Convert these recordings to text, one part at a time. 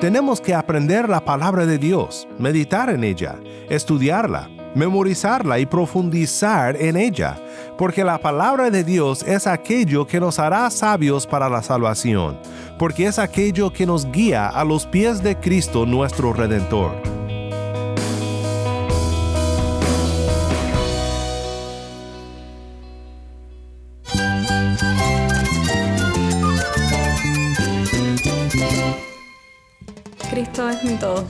Tenemos que aprender la palabra de Dios, meditar en ella, estudiarla, memorizarla y profundizar en ella, porque la palabra de Dios es aquello que nos hará sabios para la salvación, porque es aquello que nos guía a los pies de Cristo nuestro Redentor.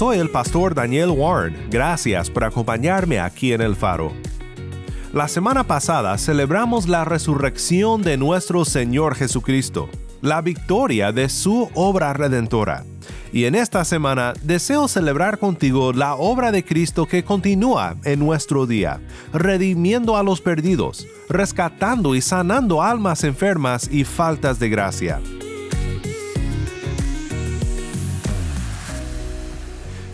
Soy el pastor Daniel Warren. Gracias por acompañarme aquí en el faro. La semana pasada celebramos la resurrección de nuestro Señor Jesucristo, la victoria de su obra redentora. Y en esta semana deseo celebrar contigo la obra de Cristo que continúa en nuestro día, redimiendo a los perdidos, rescatando y sanando almas enfermas y faltas de gracia.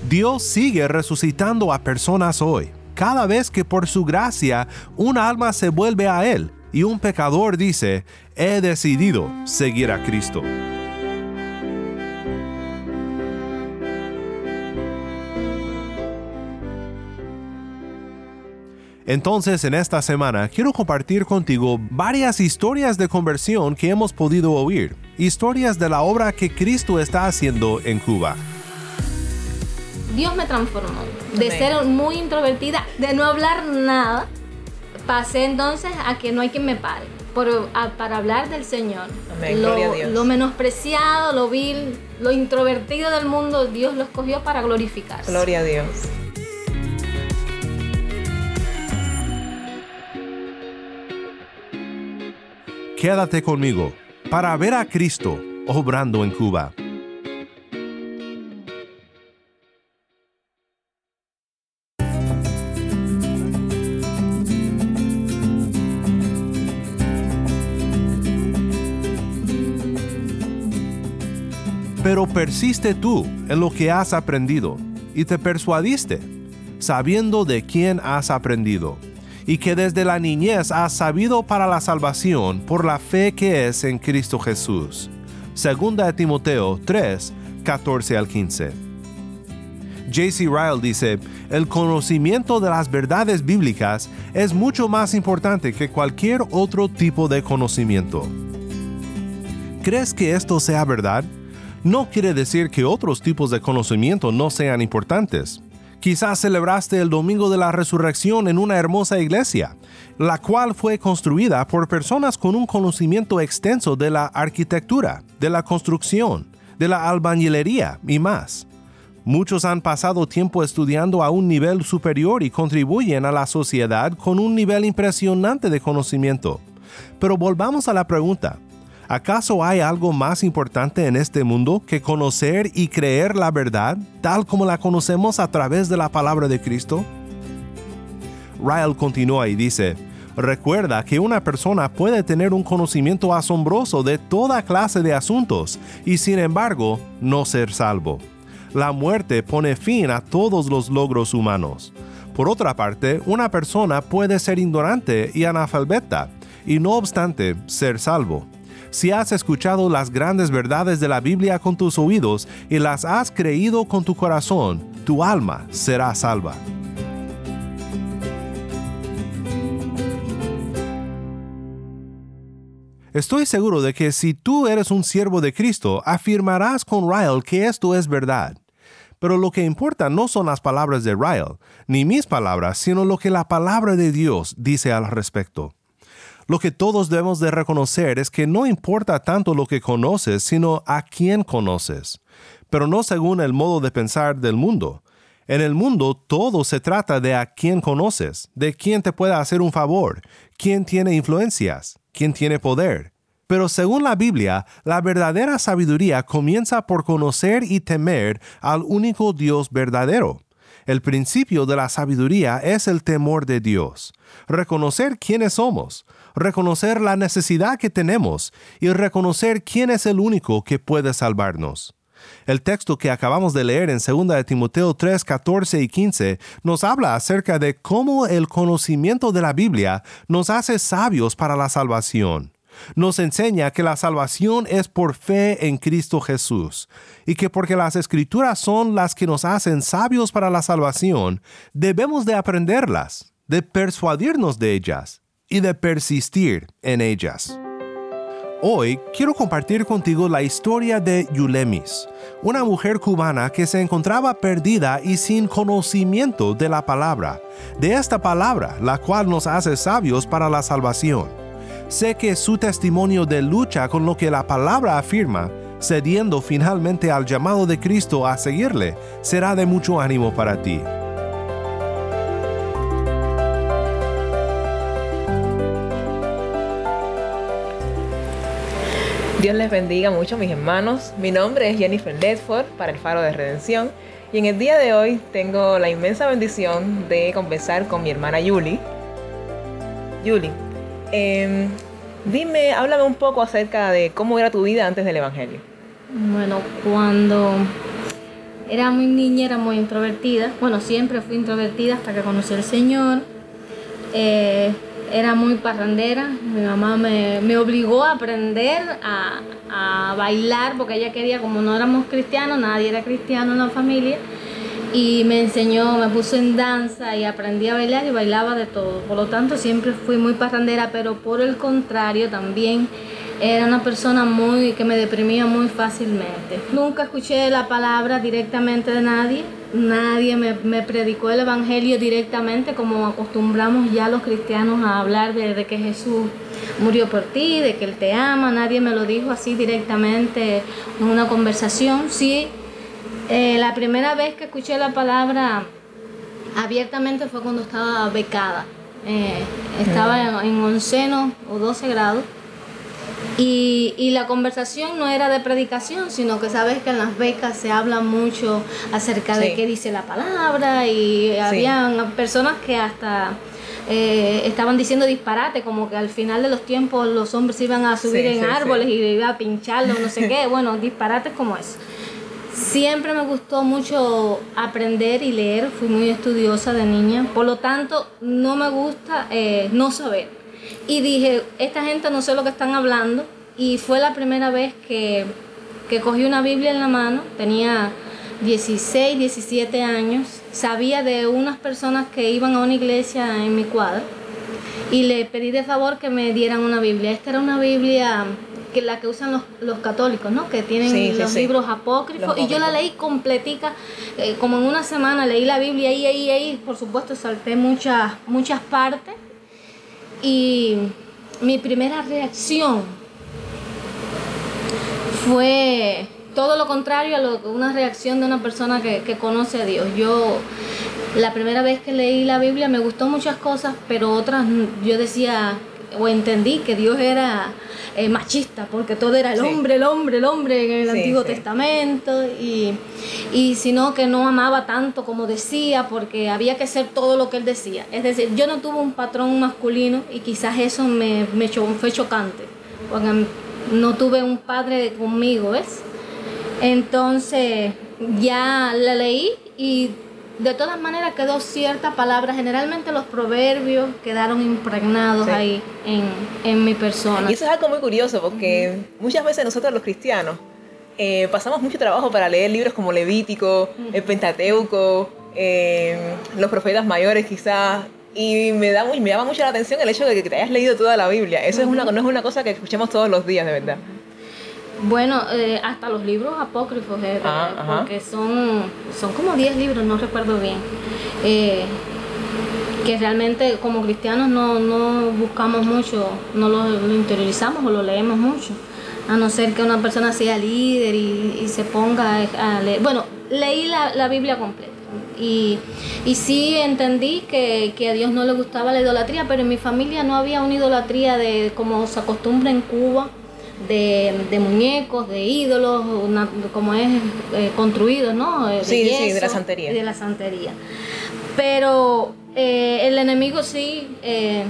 Dios sigue resucitando a personas hoy, cada vez que por su gracia un alma se vuelve a Él y un pecador dice, he decidido seguir a Cristo. Entonces, en esta semana quiero compartir contigo varias historias de conversión que hemos podido oír, historias de la obra que Cristo está haciendo en Cuba. Dios me transformó. De ser muy introvertida, de no hablar nada, pasé entonces a que no hay quien me pare. para hablar del Señor. lo, lo, menospreciado, lo vil, lo introvertido del mundo, Dios lo escogió para glorificarse. Gloria a Dios. Quédate conmigo para ver a Cristo obrando en Cuba. Pero persiste tú en lo que has aprendido y te persuadiste, sabiendo de quién has aprendido, y que desde la niñez has sabido para la salvación por la fe que es en Cristo Jesús. Segunda de Timoteo 3, 14 al 15. J.C. Ryle dice, el conocimiento de las verdades bíblicas es mucho más importante que cualquier otro tipo de conocimiento. ¿Crees que esto sea verdad? No quiere decir que otros tipos de conocimiento no sean importantes. Quizás celebraste el Domingo de la Resurrección en una hermosa iglesia, la cual fue construida por personas con un conocimiento extenso de la arquitectura, de la construcción, de la albañilería y más. Muchos han pasado tiempo estudiando a un nivel superior y contribuyen a la sociedad con un nivel impresionante de conocimiento. Pero volvamos a la pregunta, ¿Acaso hay algo más importante en este mundo que conocer y creer la verdad tal como la conocemos a través de la palabra de Cristo? Ryle continúa y dice, Recuerda que una persona puede tener un conocimiento asombroso de toda clase de asuntos y sin embargo no ser salvo. La muerte pone fin a todos los logros humanos. Por otra parte, una persona puede ser ignorante y analfabeta y no obstante ser salvo. Si has escuchado las grandes verdades de la Biblia con tus oídos y las has creído con tu corazón, tu alma será salva. Estoy seguro de que si tú eres un siervo de Cristo, afirmarás con Ryle que esto es verdad. Pero lo que importa no son las palabras de Ryle, ni mis palabras, sino lo que la palabra de Dios dice al respecto. Lo que todos debemos de reconocer es que no importa tanto lo que conoces, sino a quién conoces, pero no según el modo de pensar del mundo. En el mundo todo se trata de a quién conoces, de quién te puede hacer un favor, quién tiene influencias, quién tiene poder. Pero según la Biblia, la verdadera sabiduría comienza por conocer y temer al único Dios verdadero. El principio de la sabiduría es el temor de Dios, reconocer quiénes somos, reconocer la necesidad que tenemos y reconocer quién es el único que puede salvarnos. El texto que acabamos de leer en 2 de Timoteo 3, 14 y 15 nos habla acerca de cómo el conocimiento de la Biblia nos hace sabios para la salvación. Nos enseña que la salvación es por fe en Cristo Jesús y que porque las escrituras son las que nos hacen sabios para la salvación, debemos de aprenderlas, de persuadirnos de ellas y de persistir en ellas. Hoy quiero compartir contigo la historia de Yulemis, una mujer cubana que se encontraba perdida y sin conocimiento de la palabra, de esta palabra, la cual nos hace sabios para la salvación. Sé que su testimonio de lucha con lo que la palabra afirma, cediendo finalmente al llamado de Cristo a seguirle, será de mucho ánimo para ti. Dios les bendiga mucho mis hermanos. Mi nombre es Jennifer Ledford para el Faro de Redención y en el día de hoy tengo la inmensa bendición de conversar con mi hermana Yuli. Yuli, em, dime, háblame un poco acerca de cómo era tu vida antes del Evangelio. Bueno, cuando era muy niña, era muy introvertida. Bueno, siempre fui introvertida hasta que conocí al Señor. Eh, era muy parrandera. Mi mamá me, me obligó a aprender a, a, bailar porque ella quería, como no éramos cristianos, nadie era cristiano en la familia. Y me enseñó, me puso en danza y aprendí a bailar y bailaba de todo. Por lo tanto, siempre fui muy parrandera, pero por el contrario también era una persona muy que me deprimía muy fácilmente. Nunca escuché la palabra directamente de nadie nadie me, predicó el Evangelio directamente como acostumbramos ya los cristianos a hablar de, que Jesús murió por ti, de que Él te ama, nadie me lo dijo así directamente en una conversación. Sí, eh, la primera vez que escuché la palabra abiertamente fue cuando estaba becada. Eh, estaba en, en onceno o 12 grados. Y, y, la conversación no era de predicación, sino que sabes que en las becas se habla mucho acerca de qué dice la palabra y habían personas que hasta eh, estaban diciendo disparate, como que al final de los tiempos los hombres iban a subir en árboles y iban a pincharlo, no sé qué, bueno, disparates como eso. Siempre me gustó mucho aprender y leer, fui muy estudiosa de niña, por lo tanto no me gusta eh, no saber y dije, esta gente no sé lo que están hablando. Y fue la primera vez que, que cogí una Biblia en la mano. Tenía 16, 17 años. Sabía de unas personas que iban a una iglesia en mi cuadra. Y le pedí de favor que me dieran una Biblia. Esta era una Biblia que la que usan los, los católicos, ¿no? Que tienen los libros apócrifos. y yo la leí completica, eh, como en una semana leí la Biblia y ahí, ahí, por supuesto, salté muchas, muchas partes y mi primera reacción fue todo lo contrario a lo, una reacción de una persona que, conoce a Dios. Yo, la primera vez que leí la Biblia me gustó muchas cosas, pero otras yo decía o entendí que Dios era eh, machista, porque todo era el hombre, el hombre, el hombre en el Antiguo Testamento, y, y sino que no amaba tanto como decía, porque había que hacer todo lo que él decía. Es decir, yo no tuve un patrón masculino y quizás eso me, me fue chocante, porque no tuve un padre conmigo, ¿ves? Entonces ya la leí y de todas maneras quedó cierta palabra, generalmente los proverbios quedaron impregnados ahí en, mi persona. Y eso es algo muy curioso porque muchas veces nosotros los cristianos eh, pasamos mucho trabajo para leer libros como Levítico, el Pentateuco, eh, los profetas mayores quizás, y me, da, me llama mucho la atención el hecho de que te hayas leído toda la Biblia. Eso es una, no es una cosa que escuchemos todos los días, de verdad. Bueno, eh, hasta los libros apócrifos, eh, ah, porque son, son como 10 libros, no recuerdo bien, eh, que realmente como cristianos no, no buscamos mucho, no lo, interiorizamos o lo leemos mucho, a no ser que una persona sea líder y, se ponga a leer. Bueno, leí la, la Biblia completa Y, y sí entendí que, que a Dios no le gustaba la idolatría, pero en mi familia no había una idolatría de como se acostumbra en Cuba, de, de muñecos, de ídolos, una- como es eh, construido, ¿no? Eh, Sí, sí, de la santería. De la santería. Pero eh, el enemigo sí eh,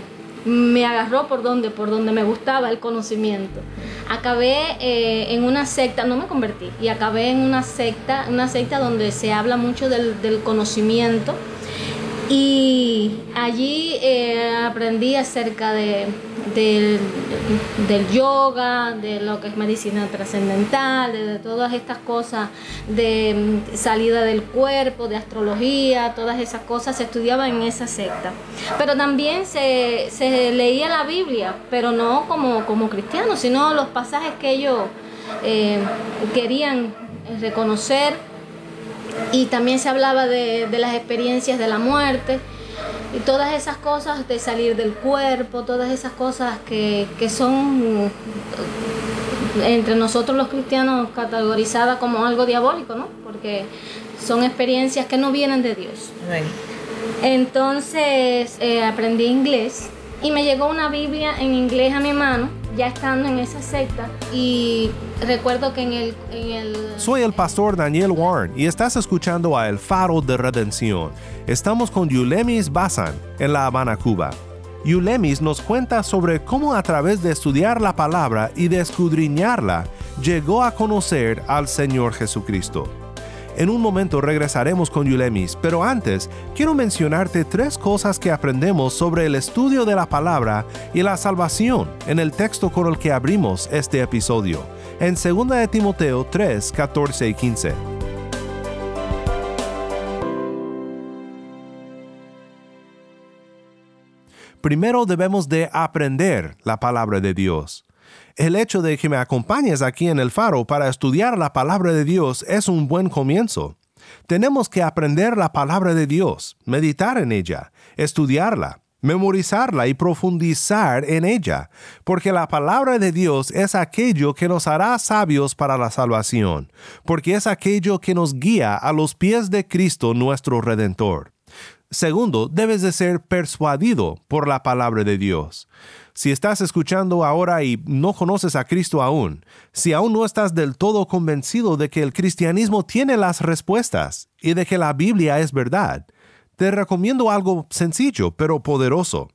me agarró por donde, por donde me gustaba el conocimiento. Acabé eh, en una secta, no me convertí, y acabé en una secta, una secta donde se habla mucho del, del conocimiento. Y allí aprendí acerca de, del, yoga, de lo que es medicina trascendental, de, todas estas cosas de mm, salida del cuerpo, de astrología, todas esas cosas se estudiaban en esa secta. Pero también se, se leía la Biblia, pero no como, como cristianos, sino los pasajes que ellos eh, querían reconocer y también se hablaba de, de las experiencias de la muerte y todas esas cosas de salir del cuerpo, todas esas cosas que, que son eh, entre nosotros los cristianos categorizadas como algo diabólico, ¿no? Porque son experiencias que no vienen de Dios. Amén. Entonces eh, aprendí inglés y me llegó una Biblia en inglés a mi mano, ya estando en esa secta. Y recuerdo que en el... Soy el pastor Daniel Warren y estás escuchando a El Faro de Redención. Estamos con Yulemis Bazan en La Habana, Cuba. Yulemis nos cuenta sobre cómo a través de estudiar la palabra y de escudriñarla, llegó a conocer al Señor Jesucristo. En un momento regresaremos con Yulemis, pero antes quiero mencionarte tres cosas que aprendemos sobre el estudio de la palabra y la salvación en el texto con el que abrimos este episodio, en 2 de Timoteo 3, 14 y 15. Primero debemos de aprender la palabra de Dios. El hecho de que me acompañes aquí en el faro para estudiar la palabra de Dios es un buen comienzo. Tenemos que aprender la palabra de Dios, meditar en ella, estudiarla, memorizarla y profundizar en ella, porque la palabra de Dios es aquello que nos hará sabios para la salvación, porque es aquello que nos guía a los pies de Cristo nuestro Redentor. Segundo, debes de ser persuadido por la palabra de Dios. Si estás escuchando ahora y no conoces a Cristo aún, si aún no estás del todo convencido de que el cristianismo tiene las respuestas y de que la Biblia es verdad, te recomiendo algo sencillo pero poderoso.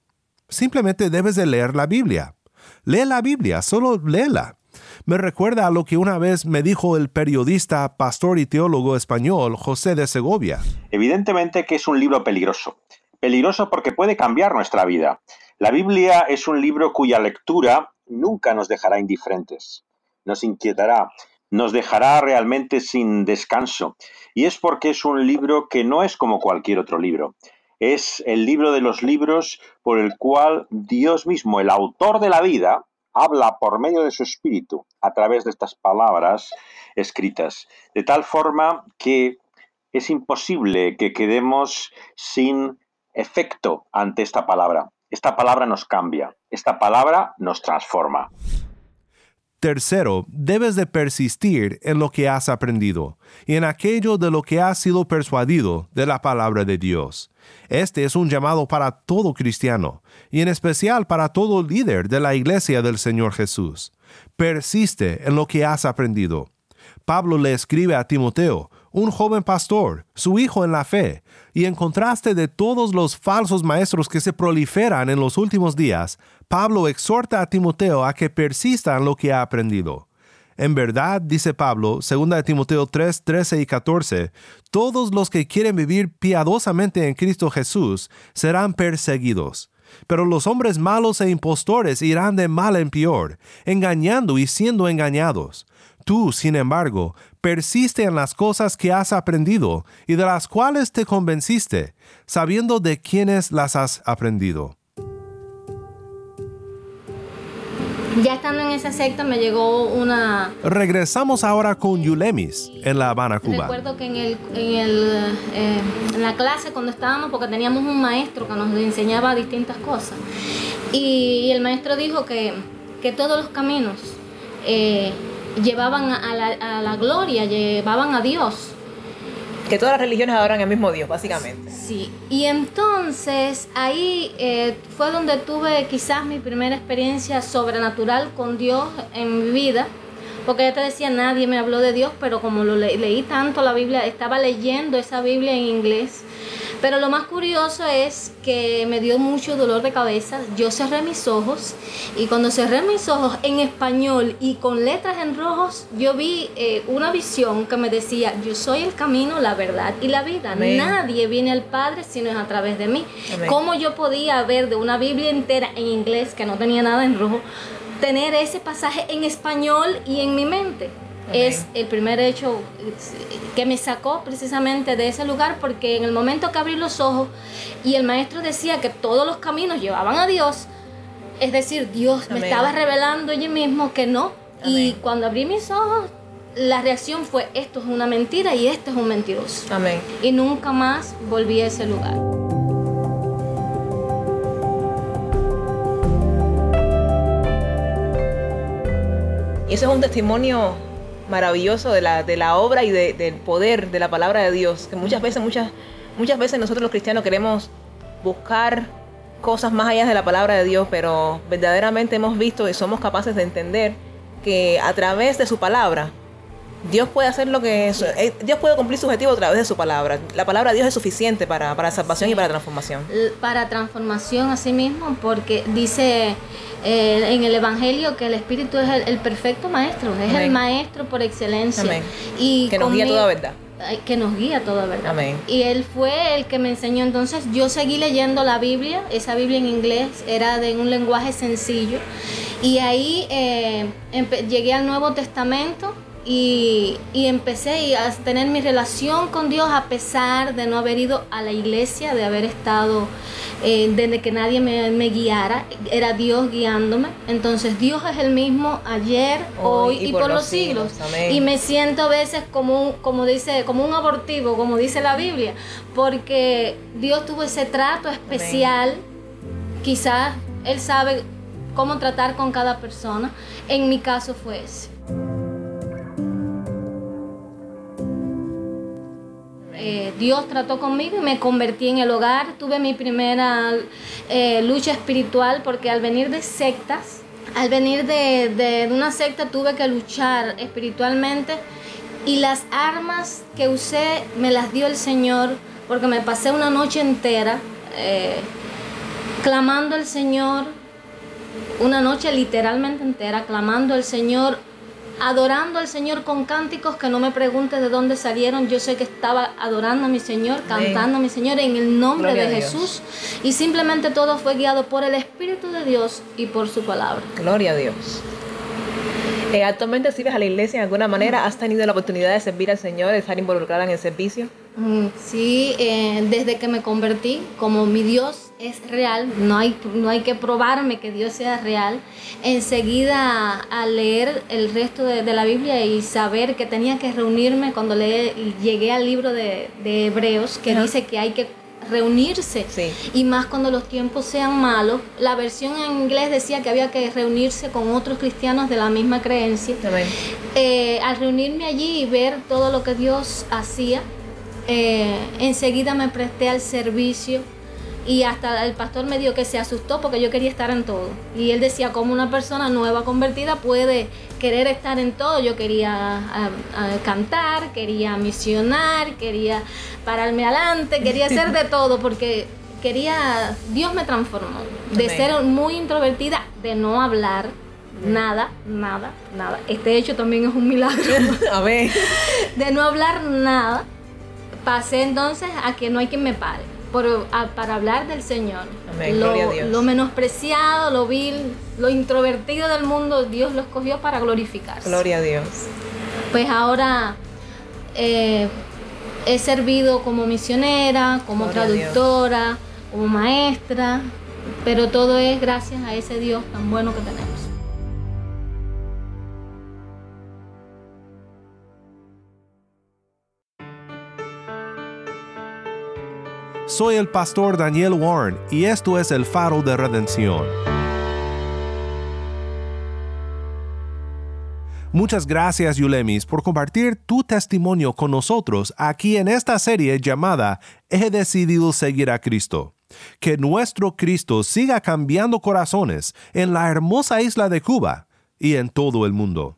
Simplemente debes de leer la Biblia. Lee la Biblia, solo léela. Me recuerda a lo que una vez me dijo el periodista, pastor y teólogo español José de Segovia. Evidentemente que es un libro peligroso. Peligroso porque puede cambiar nuestra vida. La Biblia es un libro cuya lectura nunca nos dejará indiferentes. Nos inquietará, nos dejará realmente sin descanso. Y es porque es un libro que no es como cualquier otro libro. Es el libro de los libros por el cual Dios mismo, el autor de la vida, habla por medio de su espíritu a través de estas palabras escritas. De tal forma que es imposible que quedemos sin efecto ante esta palabra. Esta palabra nos cambia, esta palabra nos transforma. Tercero, debes de persistir en lo que has aprendido y en aquello de lo que has sido persuadido de la palabra de Dios. Este es un llamado para todo cristiano y en especial para todo líder de la iglesia del Señor Jesús. Persiste en lo que has aprendido. Pablo le escribe a Timoteo, un joven pastor, su hijo en la fe, y en contraste de todos los falsos maestros que se proliferan en los últimos días, Pablo exhorta a Timoteo a que persista en lo que ha aprendido. En verdad, dice Pablo, 2 Timoteo 3, 13 y 14, todos los que quieren vivir piadosamente en Cristo Jesús serán perseguidos. Pero los hombres malos e impostores irán de mal en peor, engañando y siendo engañados. Tú, sin embargo, persiste en las cosas que has aprendido y de las cuales te convenciste, sabiendo de quiénes las has aprendido. Ya estando en esa secta me llegó una... Regresamos ahora con Yulemis en La Habana, Cuba. Recuerdo que en, el, en, el, eh, en la clase cuando estábamos, porque teníamos un maestro que nos enseñaba distintas cosas, y, el maestro dijo que, que todos los caminos eh, llevaban a la, a la gloria, llevaban a Dios. que todas las religiones adoran al mismo Dios, básicamente. Sí, y entonces ahí eh, fue donde tuve quizás mi primera experiencia sobrenatural con Dios en mi vida. Porque ya te decía, nadie me habló de Dios, pero como lo leí tanto la Biblia, estaba leyendo esa Biblia en inglés pero lo más curioso es que me dio mucho dolor de cabeza. Yo cerré mis ojos y cuando cerré mis ojos en español y con letras en rojos, yo vi eh, una visión que me decía, yo soy el camino, la verdad y la vida. Nadie viene al Padre si no es a través de mí. ¿Cómo yo podía ver de una Biblia entera en inglés que no tenía nada en rojo, tener ese pasaje en español y en mi mente? Es el primer hecho que me sacó precisamente de ese lugar porque en el momento que abrí los ojos y el maestro decía que todos los caminos llevaban a Dios, es decir, Dios me estaba revelando allí mismo que no. Y cuando abrí mis ojos, la reacción fue, esto es una mentira y este es un mentiroso. Amén. Y nunca más volví a ese lugar. Y eso es un testimonio maravilloso de la, de la obra y del poder de la palabra de Dios, que muchas veces, muchas, muchas veces nosotros los cristianos queremos buscar cosas más allá de la palabra de Dios, pero verdaderamente hemos visto y somos capaces de entender que a través de su palabra Dios puede hacer lo que es, eh, Dios puede cumplir su objetivo a través de su palabra. La palabra de Dios es suficiente para, para salvación y para transformación. Para transformación así mismo, porque dice eh, en el Evangelio que el Espíritu es el, perfecto maestro, es el maestro por excelencia. Y que nos guía toda verdad que nos guía toda verdad. Y él fue el que me enseñó. Entonces yo seguí leyendo la Biblia, esa Biblia en inglés era de un lenguaje sencillo. Y ahí eh, llegué al Nuevo Testamento y, empecé a tener mi relación con Dios a pesar de no haber ido a la iglesia, de haber estado, eh, desde que nadie me, guiara, era Dios guiándome. Entonces Dios es el mismo ayer, hoy, y, por, los siglos. Y me siento a veces como un, como dice, como un abortivo, como dice la Biblia, porque Dios tuvo ese trato especial, quizás Él sabe cómo tratar con cada persona. En mi caso fue ese. Eh, Dios trató conmigo y me convertí en el hogar. Tuve mi primera eh, lucha espiritual porque al venir de sectas, al venir de, una secta tuve que luchar espiritualmente y las armas que usé me las dio el Señor porque me pasé una noche entera eh, clamando al Señor, una noche literalmente entera clamando al Señor adorando al Señor con cánticos que no me pregunte de dónde salieron. Yo sé que estaba adorando a mi Señor, cantando a mi Señor en el nombre de Jesús. Y simplemente todo fue guiado por el Espíritu de Dios y por su palabra. Gloria a Dios. Eh, ¿Actualmente sirves a la iglesia de alguna manera? ¿Has tenido la oportunidad de servir al Señor, de estar involucrada en el servicio? Mm, sí, eh, desde que me convertí, como mi Dios es real, no hay, no hay que probarme que Dios sea real, enseguida a leer el resto de, la Biblia y saber que tenía que reunirme cuando le, llegué al libro de, Hebreos, que dice que hay que reunirse y más cuando los tiempos sean malos. La versión en inglés decía que había que reunirse con otros cristianos de la misma creencia. Eh, al reunirme allí y ver todo lo que Dios hacía, eh, enseguida me presté al servicio y hasta el pastor me dijo que se asustó porque yo quería estar en todo. Y él decía, como una persona nueva convertida puede querer estar en todo. Yo quería cantar, quería misionar, quería pararme adelante, quería hacer de todo porque quería, Dios me transformó. De ser muy introvertida, de no hablar, nada, nada, nada. Este hecho también es un milagro. A ver. De no hablar nada, pasé entonces a que no hay quien me pare para hablar del Señor. lo, menospreciado, lo vil, lo introvertido del mundo, Dios lo escogió para glorificarse. Gloria a Dios. Pues ahora eh, he servido como misionera, como traductora, como maestra, pero todo es gracias a ese Dios tan bueno que tenemos. Soy el pastor Daniel Warren y esto es el faro de redención. Muchas gracias Yulemis por compartir tu testimonio con nosotros aquí en esta serie llamada He decidido seguir a Cristo. Que nuestro Cristo siga cambiando corazones en la hermosa isla de Cuba y en todo el mundo.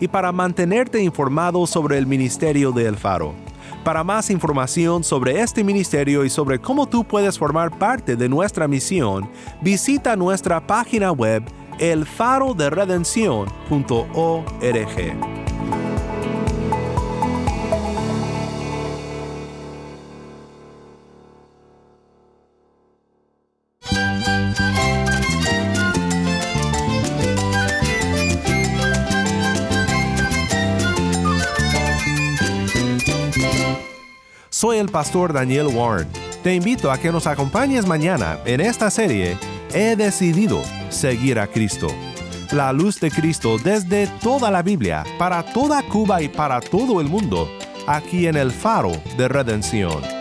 y para mantenerte informado sobre el ministerio de El Faro. Para más información sobre este ministerio y sobre cómo tú puedes formar parte de nuestra misión, visita nuestra página web elfaroderedención.org. Soy el pastor Daniel Warren. Te invito a que nos acompañes mañana en esta serie He decidido seguir a Cristo. La luz de Cristo desde toda la Biblia, para toda Cuba y para todo el mundo, aquí en el faro de redención.